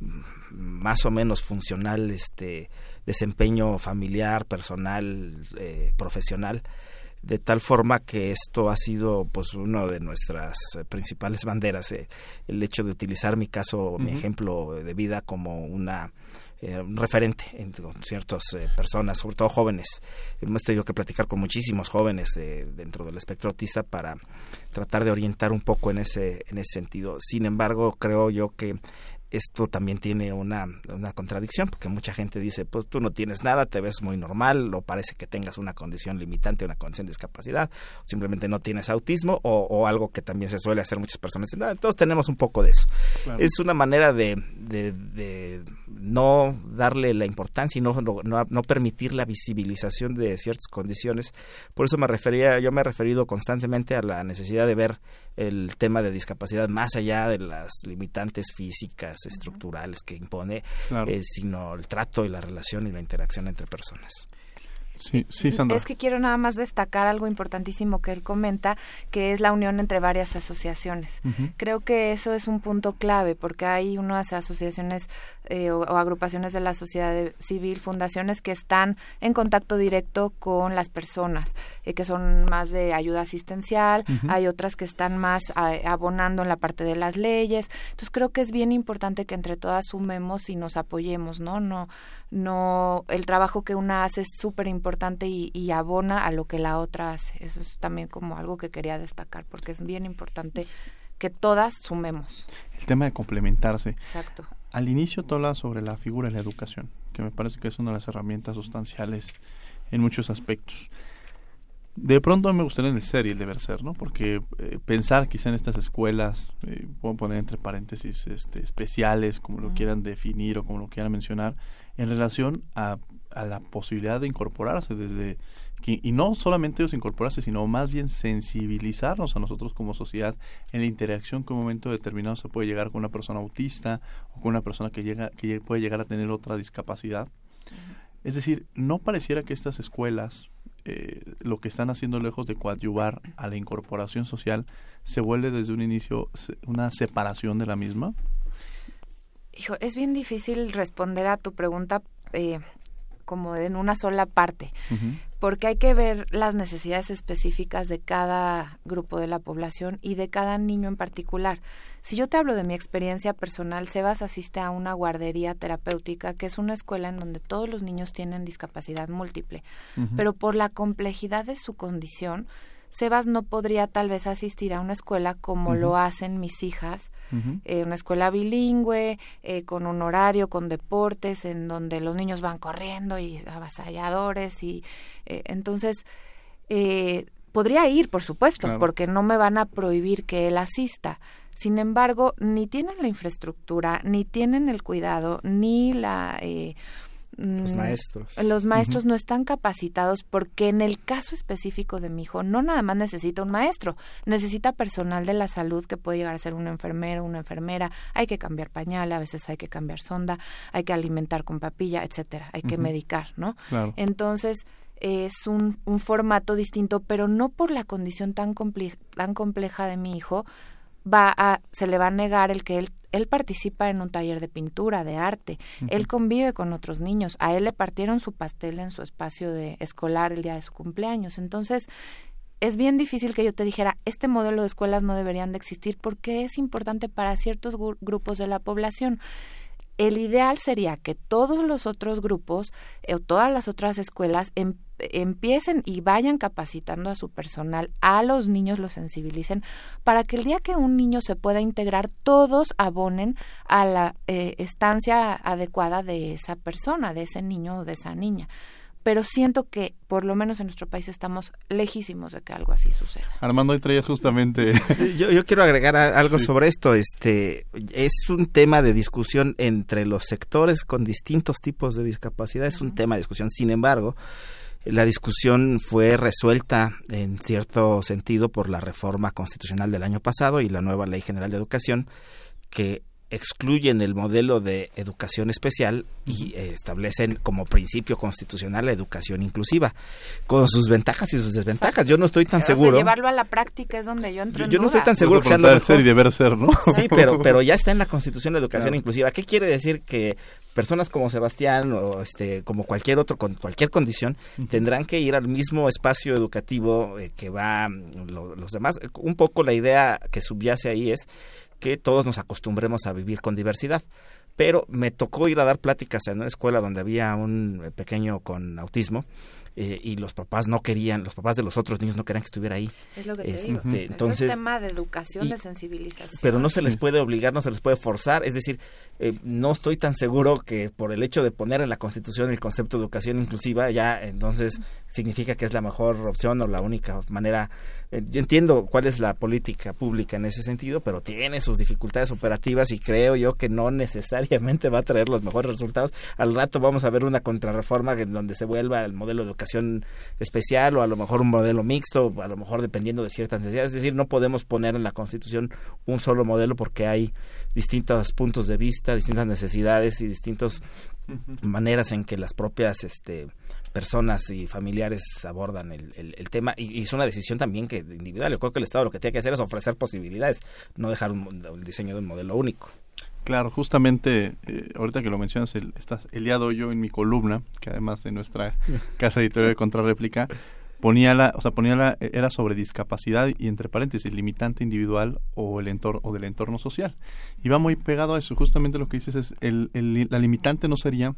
mm, más o menos funcional este desempeño familiar, personal, eh, profesional, de tal forma que esto ha sido pues uno de nuestras principales banderas, eh, el hecho de utilizar mi caso, mi ejemplo de vida como una eh, un referente en ciertas personas, sobre todo jóvenes. Hemos tenido que platicar con muchísimos jóvenes dentro del espectro autista para tratar de orientar un poco en ese, en ese sentido. Sin embargo, creo yo que esto también tiene una, una, contradicción, porque mucha gente dice, pues tú no tienes nada, te ves muy normal, o parece que tengas una condición limitante, una condición de discapacidad, simplemente no tienes autismo, o, algo que también se suele hacer muchas personas. No, todos tenemos un poco de eso. Es una manera de, de, no darle la importancia y no, no, no, permitir la visibilización de ciertas condiciones. Por eso me refería, yo me he referido constantemente a la necesidad de ver el tema de discapacidad más allá de las limitantes físicas, estructurales que impone, eh, sino el trato y la relación y la interacción entre personas. Sí, sí, Sandra. Es que quiero nada más destacar algo importantísimo que él comenta, que es la unión entre varias asociaciones. Creo que eso es un punto clave, porque hay unas asociaciones eh, o, agrupaciones de la sociedad civil, fundaciones que están en contacto directo con las personas, eh, que son más de ayuda asistencial, hay otras que están más abonando en la parte de las leyes. Entonces creo que es bien importante que entre todas sumemos y nos apoyemos, ¿no? No, no, el trabajo que una hace es súper importante y, abona a lo que la otra hace. Eso es también como algo que quería destacar, porque es bien importante que todas sumemos. El tema de complementarse. Exacto. Al inicio tú hablas sobre la figura de la educación, que me parece que es una de las herramientas sustanciales en muchos aspectos. De pronto me gustaría en el ser y el deber ser, ¿no? Porque eh, pensar quizá en estas escuelas, eh, puedo poner entre paréntesis este, especiales, como lo quieran definir o como lo quieran mencionar, en relación a, a la posibilidad de incorporarse desde y no solamente ellos incorporarse sino más bien sensibilizarnos a nosotros como sociedad en la interacción que en un momento determinado se puede llegar con una persona autista o con una persona que llega que puede llegar a tener otra discapacidad. Es decir no pareciera que estas escuelas eh, lo que están haciendo lejos de coadyuvar a la incorporación social se vuelve desde un inicio una separación de la misma. Hijo, es bien difícil responder a tu pregunta eh, como en una sola parte, porque hay que ver las necesidades específicas de cada grupo de la población y de cada niño en particular. Si yo te hablo de mi experiencia personal, Sebas asiste a una guardería terapéutica, que es una escuela en donde todos los niños tienen discapacidad múltiple, pero por la complejidad de su condición, Sebas no podría tal vez asistir a una escuela como lo hacen mis hijas, eh, una escuela bilingüe, eh, con un horario, con deportes, en donde los niños van corriendo y avasalladores y eh, entonces podría ir, por supuesto, porque no me van a prohibir que él asista. Sin embargo, ni tienen la infraestructura, ni tienen el cuidado, ni la los mm, maestros. Los maestros no están capacitados porque en el caso específico de mi hijo no nada más necesita un maestro, necesita personal de la salud que puede llegar a ser un enfermero, una enfermera, hay que cambiar pañal, a veces hay que cambiar sonda, hay que alimentar con papilla, etcétera, hay que medicar, ¿no? Entonces, es un, un, formato distinto, pero no por la condición tan, tan compleja de mi hijo, va a, se le va a negar el que él él participa en un taller de pintura, de arte, él convive con otros niños, a él le partieron su pastel en su espacio de escolar el día de su cumpleaños. Entonces, es bien difícil que yo te dijera, este modelo de escuelas no deberían de existir porque es importante para ciertos grupos de la población. El ideal sería que todos los otros grupos eh, o todas las otras escuelas empiecen y vayan capacitando a su personal, a los niños los sensibilicen, para que el día que un niño se pueda integrar, todos abonen a la eh, estancia adecuada de esa persona, de ese niño o de esa niña pero siento que por lo menos en nuestro país estamos lejísimos de que algo así suceda. Armando, hoy traías justamente... yo, yo quiero agregar algo sobre esto. Este Es un tema de discusión entre los sectores con distintos tipos de discapacidad, es un tema de discusión. Sin embargo, la discusión fue resuelta en cierto sentido por la reforma constitucional del año pasado y la nueva Ley General de Educación que excluyen el modelo de educación especial y eh, establecen como principio constitucional la educación inclusiva, con sus ventajas y sus desventajas. Yo no estoy tan seguro. llevarlo a la práctica es donde yo entro Yo, no estoy tan seguro que sea lo ser y deber ser, ¿no? Sí, pero, pero ya está en la Constitución la educación inclusiva. ¿Qué quiere decir que personas como Sebastián o este como cualquier otro con cualquier condición tendrán que ir al mismo espacio educativo eh, que va los demás? Un poco la idea que subyace ahí es que todos nos acostumbremos a vivir con diversidad. Pero me tocó ir a dar pláticas en una escuela donde había un pequeño con autismo eh, y los papás no querían, los papás de los otros niños no querían que estuviera ahí. Es lo que te digo. Entonces, es un tema de educación, de sensibilización. Pero no se les puede obligar, no se les puede forzar. Es decir, eh, no estoy tan seguro que por el hecho de poner en la Constitución el concepto de educación inclusiva, ya entonces significa que es la mejor opción o la única manera yo entiendo cuál es la política pública en ese sentido, pero tiene sus dificultades operativas y creo yo que no necesariamente va a traer los mejores resultados. Al rato vamos a ver una contrarreforma en donde se vuelva el modelo educativo educación especial o a lo mejor un modelo mixto, a lo mejor dependiendo de ciertas necesidades. Es decir, no podemos poner en la Constitución un solo modelo porque hay distintos puntos de vista, distintas necesidades y distintas maneras en que las propias este, personas y familiares abordan el, el, tema y, es una decisión también que individual. Yo creo que el Estado lo que tiene que hacer es ofrecer posibilidades, no dejar un, el diseño de un modelo único. Claro, justamente eh, ahorita que lo mencionas, el, estás Eliado yo en mi columna, que además de nuestra casa editorial de Contrarréplica, ponía la, o sea, ponía la, era sobre discapacidad y entre paréntesis, limitante individual o el entorno o del entorno social. Y va muy pegado a eso, justamente lo que dices es, el, el, la limitante no sería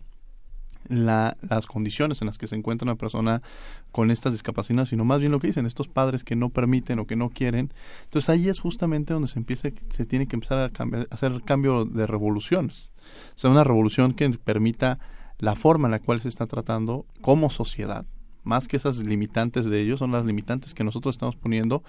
la, las condiciones en las que se encuentra una persona con estas discapacidades, sino más bien lo que dicen estos padres que no permiten o que no quieren. Entonces ahí es justamente donde se empieza, se tiene que empezar a, cambiar, hacer cambio de revoluciones. O sea, una revolución que permita la forma en la cual se está tratando como sociedad más que esas limitantes de ellos, son las limitantes que nosotros estamos poniendo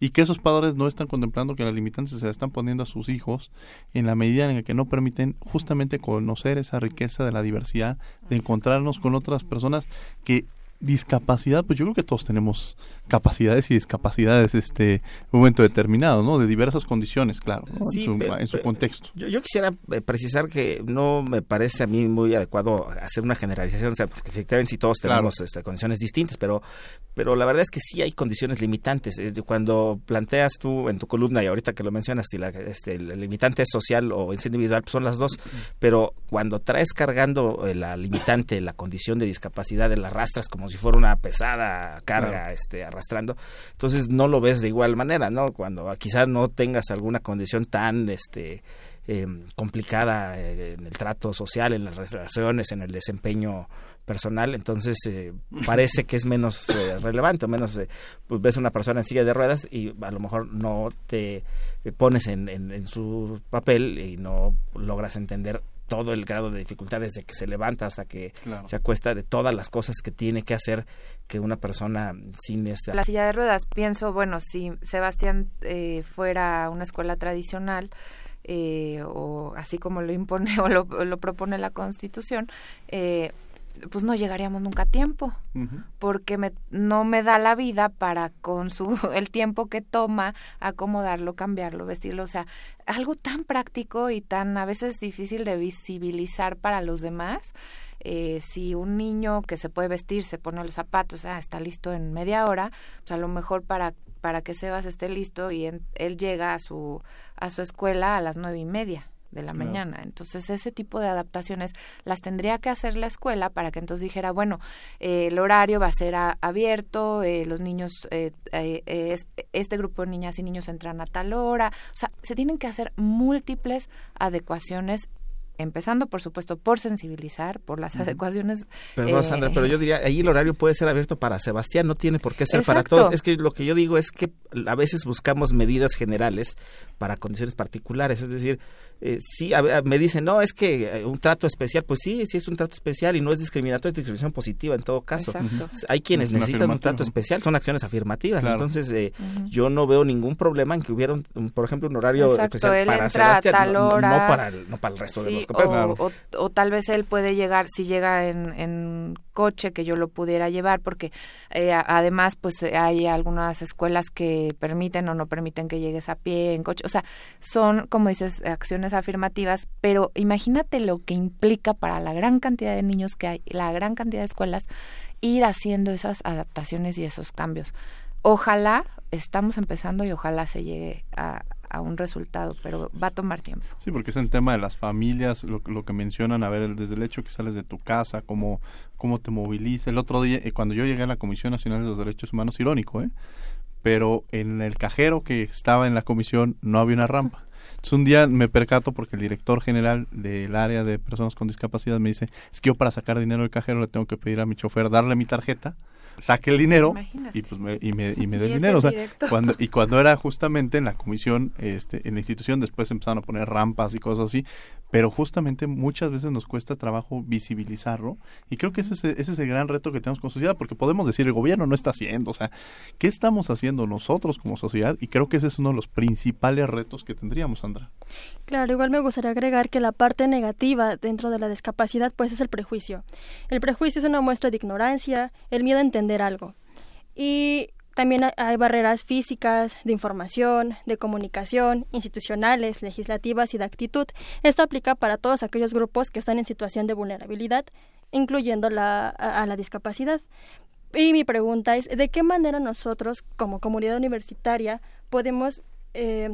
y que esos padres no están contemplando que las limitantes se las están poniendo a sus hijos en la medida en la que no permiten justamente conocer esa riqueza de la diversidad, de encontrarnos con otras personas que discapacidad, pues yo creo que todos tenemos capacidades y discapacidades este un momento determinado, ¿no? De diversas condiciones, claro, en, su, contexto. Yo, quisiera eh, precisar que no me parece a mí muy adecuado hacer una generalización, o sea, porque efectivamente sí todos tenemos este, condiciones distintas, pero pero la verdad es que sí hay condiciones limitantes. Cuando planteas tú en tu columna, y ahorita que lo mencionas, si la, este, el limitante es social o es individual, pues son las dos, pero cuando traes cargando eh, la limitante, la condición de discapacidad, de las rastras como si fuera una pesada carga este, arrastrando, entonces no lo ves de igual manera, ¿no? Cuando quizás no tengas alguna condición tan... este eh, complicada eh, en el trato social, en las relaciones, en el desempeño personal, entonces eh, parece que es menos eh, relevante, menos eh, pues ves una persona en silla de ruedas y a lo mejor no te pones en, en, su papel y no logras entender todo el grado de dificultad desde que se levanta hasta que se acuesta de todas las cosas que tiene que hacer que una persona sin esta la silla de ruedas pienso bueno si Sebastián fuera una escuela tradicional o así como lo impone o lo, lo propone la Constitución eh, pues no llegaríamos nunca a tiempo, porque me, no me da la vida para con su el tiempo que toma acomodarlo, cambiarlo, vestirlo, o sea, algo tan práctico y tan a veces difícil de visibilizar para los demás. Eh, si un niño que se puede vestir se pone los zapatos, ah, está listo en media hora, pues a lo mejor para para que Sebas esté listo y él llega a su a su escuela a las nueve y media de la mañana. Entonces, ese tipo de adaptaciones las tendría que hacer la escuela para que entonces dijera, bueno, eh, el horario va a ser abierto, eh, los niños, eh, este grupo de niñas y niños entran a tal hora. O sea, se tienen que hacer múltiples adecuaciones empezando por supuesto por sensibilizar, por las adecuaciones. Perdón, Sandra, pero yo diría, ahí el horario puede ser abierto para Sebastián, no tiene por qué ser para todos. Es que lo que yo digo es que a veces buscamos medidas generales para condiciones particulares, es decir, eh, sí, me dicen, no, es que eh, un trato especial, pues sí, sí es un trato especial y no es discriminatorio, es discriminación positiva en todo caso. Hay quienes necesitan un trato especial, son acciones afirmativas, entonces eh, yo no veo ningún problema en que hubiera, un, por ejemplo, un horario especial para Sebastián, no, para el, no para el resto de los compañeros. O, o, tal vez él puede llegar, si llega en, en coche, que yo lo pudiera llevar, porque eh, además pues hay algunas escuelas que permiten o no permiten que llegues a pie en coche, o sea, son, como dices, acciones afirmativas, pero imagínate lo que implica para la gran cantidad de niños que hay, la gran cantidad de escuelas, ir haciendo esas adaptaciones y esos cambios. Ojalá, estamos empezando y ojalá se llegue a, un resultado, pero va a tomar tiempo. Sí, porque es el tema de las familias, lo, lo que mencionan, a ver, desde el hecho que sales de tu casa, cómo, cómo te moviliza. El otro día, eh, cuando yo llegué a la Comisión Nacional de los Derechos Humanos, irónico, ¿eh? Pero en el cajero que estaba en la comisión no había una rampa un día me percato porque el director general del área de personas con discapacidad me dice, es que yo para sacar dinero del cajero le tengo que pedir a mi chofer darle mi tarjeta saque el dinero y pues me, y me, y me dé el dinero. O sea, cuando, y cuando era justamente en la comisión, este, en la institución, después empezaron a poner rampas y cosas así, pero justamente muchas veces nos cuesta trabajo visibilizarlo y creo que ese es, ese es el gran reto que tenemos como sociedad, porque podemos decir el gobierno no está haciendo, o sea, ¿qué estamos haciendo nosotros como sociedad? Y creo que ese es uno de los principales retos que tendríamos, Sandra. Claro, igual me gustaría agregar que la parte negativa dentro de la discapacidad pues es el prejuicio. El prejuicio es una muestra de ignorancia, el miedo a entender algo. Y también hay barreras físicas, de información, de comunicación, institucionales, legislativas y de actitud. Esto aplica para todos aquellos grupos que están en situación de vulnerabilidad, incluyendo la, a, la discapacidad. Y mi pregunta es, ¿de qué manera nosotros, como comunidad universitaria, podemos eh,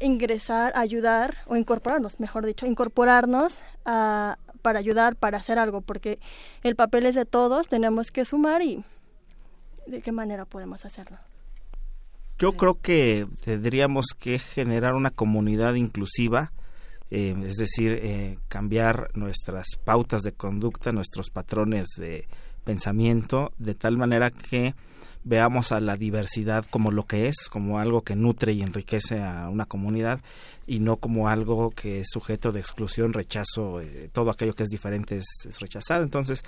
ingresar, ayudar o incorporarnos, mejor dicho, incorporarnos a, para ayudar, para hacer algo, porque el papel es de todos, tenemos que sumar y de qué manera podemos hacerlo. Yo creo que tendríamos que generar una comunidad inclusiva, eh, es decir, eh, cambiar nuestras pautas de conducta, nuestros patrones de pensamiento, de tal manera que veamos a la diversidad como lo que es, como algo que nutre y enriquece a una comunidad y no como algo que es sujeto de exclusión, rechazo, eh, todo aquello que es diferente es, rechazado. Entonces,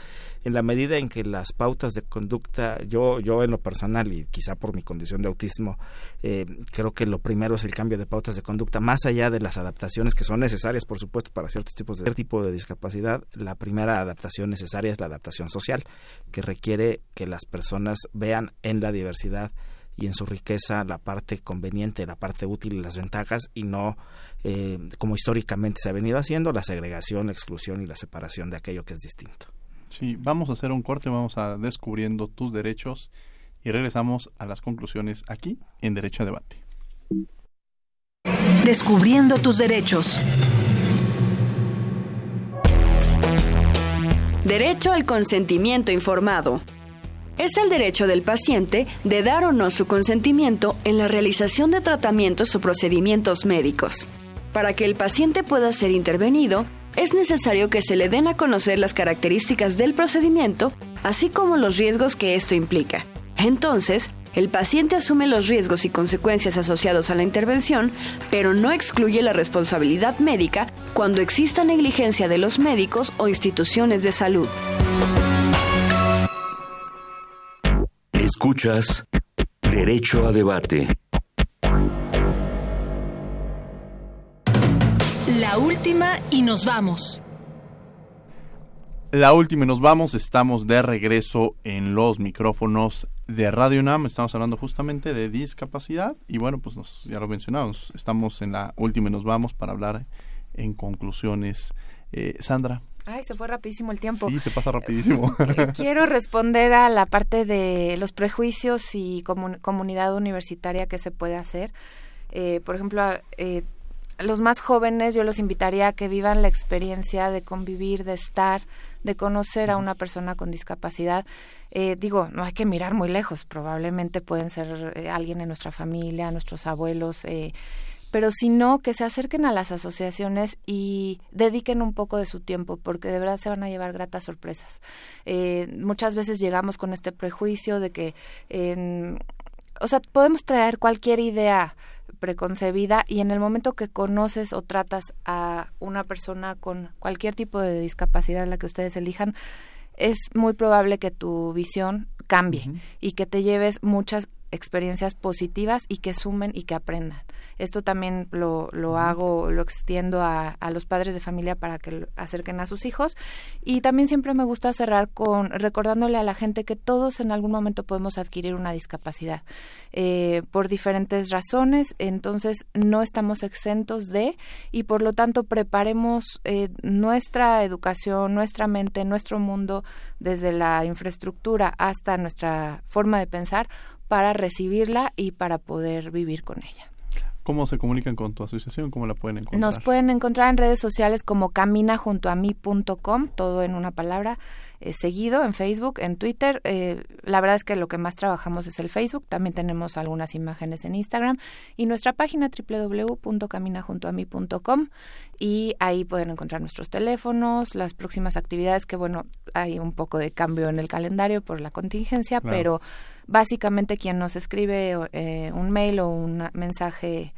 en la medida en que las pautas de conducta, yo, yo en lo personal y quizá por mi condición de autismo, eh, creo que lo primero es el cambio de pautas de conducta, más allá de las adaptaciones que son necesarias, por supuesto, para ciertos tipos de tipo de discapacidad, la primera adaptación necesaria es la adaptación social, que requiere que las personas vean en la diversidad y en su riqueza la parte conveniente, la parte útil y las ventajas y no eh, como históricamente se ha venido haciendo la segregación, la exclusión y la separación de aquello que es distinto. Sí, vamos a hacer un corte, vamos a descubriendo tus derechos y regresamos a las conclusiones aquí en Derecho a Debate. Descubriendo tus derechos. Derecho al consentimiento informado es el derecho del paciente de dar o no su consentimiento en la realización de tratamientos o procedimientos médicos. Para que el paciente pueda ser intervenido, es necesario que se le den a conocer las características del procedimiento, así como los riesgos que esto implica. Entonces, el paciente asume los riesgos y consecuencias asociados a la intervención, pero no excluye la responsabilidad médica cuando exista negligencia de los médicos o instituciones de salud. Escuchas Derecho a Debate. La última y nos vamos. La última y nos vamos. Estamos de regreso en los micrófonos de Radio UNAM. Estamos hablando justamente de discapacidad. Y bueno, pues nos, ya lo mencionamos. Estamos en la última y nos vamos para hablar en conclusiones. Eh, Sandra, Ay, se fue rapidísimo el tiempo. Sí, se pasa rapidísimo. Quiero responder a la parte de los prejuicios y comunidad universitaria que se puede hacer. Eh, por ejemplo, eh, los más jóvenes yo los invitaría a que vivan la experiencia de convivir, de estar, de conocer a una persona con discapacidad. Eh, digo, no hay que mirar muy lejos, probablemente pueden ser eh, alguien en nuestra familia, nuestros abuelos. Pero si no, que se acerquen a las asociaciones y dediquen un poco de su tiempo, porque de verdad se van a llevar gratas sorpresas. Eh, muchas veces llegamos con este prejuicio de que, o sea, podemos traer cualquier idea preconcebida y en el momento que conoces o tratas a una persona con cualquier tipo de discapacidad la que ustedes elijan, es muy probable que tu visión cambie y que te lleves muchas experiencias positivas y que sumen y que aprendan. Esto también lo, lo hago, lo extiendo a, a, los padres de familia para que acerquen a sus hijos. Y también siempre me gusta cerrar con recordándole a la gente que todos en algún momento podemos adquirir una discapacidad eh, por diferentes razones. Entonces no estamos exentos de y por lo tanto preparemos eh, nuestra educación, nuestra mente, nuestro mundo desde la infraestructura hasta nuestra forma de pensar para recibirla y para poder vivir con ella. ¿Cómo se comunican con tu asociación? ¿Cómo la pueden encontrar? Nos pueden encontrar en redes sociales como caminajuntoami.com, todo en una palabra, eh, seguido en Facebook, en Twitter. Eh, la verdad es que lo que más trabajamos es el Facebook. También tenemos algunas imágenes en Instagram y nuestra página www.caminajuntoami.com y ahí pueden encontrar nuestros teléfonos, las próximas actividades que bueno, hay un poco de cambio en el calendario por la contingencia, pero básicamente quien nos escribe eh, un mail o un mensaje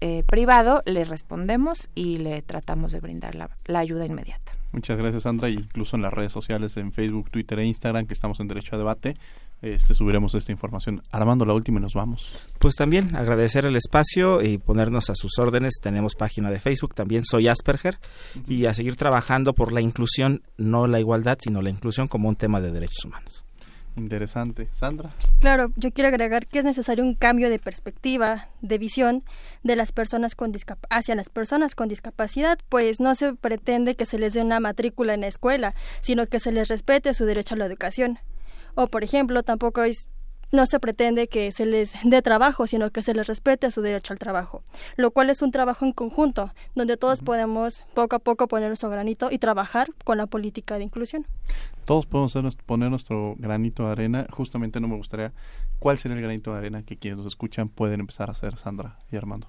eh, privado, le respondemos y le tratamos de brindar la, ayuda inmediata. Muchas gracias, Sandra. Incluso en las redes sociales, en Facebook, Twitter e Instagram, que estamos en Derecho a Debate, este, subiremos esta información. Armando, la última y nos vamos. Pues también agradecer el espacio y ponernos a sus órdenes. Tenemos página de Facebook, también soy Asperger, y a seguir trabajando por la inclusión, no la igualdad, sino la inclusión como un tema de derechos humanos. Interesante. Sandra. Claro, yo quiero agregar que es necesario un cambio de perspectiva, de visión de las personas con hacia las personas con discapacidad, pues no se pretende que se les dé una matrícula en la escuela, sino que se les respete su derecho a la educación. O, por ejemplo, tampoco es no se pretende que se les dé trabajo, sino que se les respete su derecho al trabajo, lo cual es un trabajo en conjunto, donde todos podemos poco a poco poner nuestro granito y trabajar con la política de inclusión. Todos podemos poner nuestro granito de arena, justamente no me gustaría, ¿cuál sería el granito de arena que quienes nos escuchan pueden empezar a hacer, Sandra y Armando?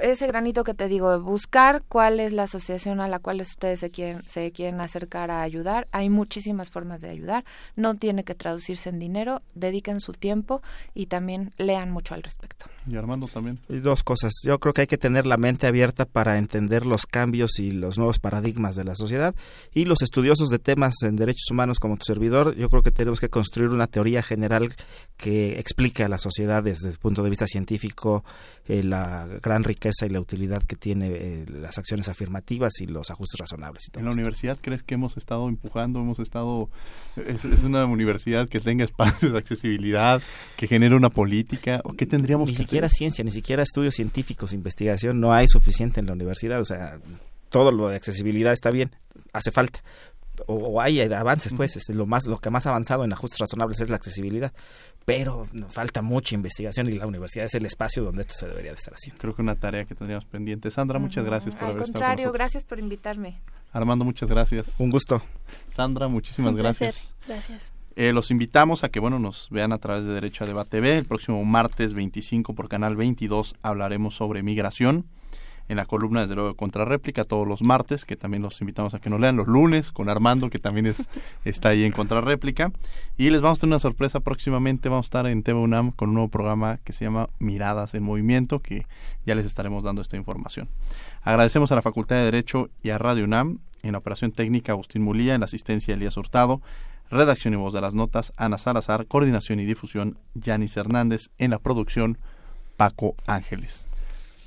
Ese granito que te digo, buscar cuál es la asociación a la cual ustedes se quieren, se quieren acercar a ayudar. Hay muchísimas formas de ayudar. No tiene que traducirse en dinero. Dediquen su tiempo y también lean mucho al respecto. Y Armando también. dos cosas. Yo creo que hay que tener la mente abierta para entender los cambios y los nuevos paradigmas de la sociedad. Y los estudiosos de temas en derechos humanos como tu servidor, yo creo que tenemos que construir una teoría general que explique a la sociedad desde el punto de vista científico eh, la gran riqueza y la utilidad que tiene eh, las acciones afirmativas y los ajustes razonables. ¿En la universidad crees que hemos estado empujando, hemos estado... Es, una universidad que tenga espacios de accesibilidad, que genere una política? ¿O qué tendríamos ni que siquiera ciencia, ni siquiera estudios científicos, investigación, no hay suficiente en la universidad. O sea, todo lo de accesibilidad está bien, hace falta, o, hay avances, pues, este, lo más, lo que más avanzado en ajustes razonables es la accesibilidad, pero falta mucha investigación y la universidad es el espacio donde esto se debería de estar haciendo. Creo que una tarea que tendríamos pendiente. Sandra, muchas gracias por haber estado con nosotros. gracias por invitarme. Armando, muchas gracias. Un gusto. Sandra, muchísimas gracias. Gracias. Eh, los invitamos a que bueno nos vean a través de Derecho a Debate TV. El próximo martes 25 por Canal 22 hablaremos sobre migración en la columna desde luego de réplica todos los martes, que también los invitamos a que nos lean los lunes con Armando, que también es, está ahí en réplica Y les vamos a tener una sorpresa próximamente, vamos a estar en TV UNAM con un nuevo programa que se llama Miradas en Movimiento, que ya les estaremos dando esta información. Agradecemos a la Facultad de Derecho y a Radio UNAM, en la operación técnica Agustín Mulía, en la asistencia Elías Hurtado, redacción y voz de las notas Ana Salazar, coordinación y difusión Yanis Hernández, en la producción Paco Ángeles.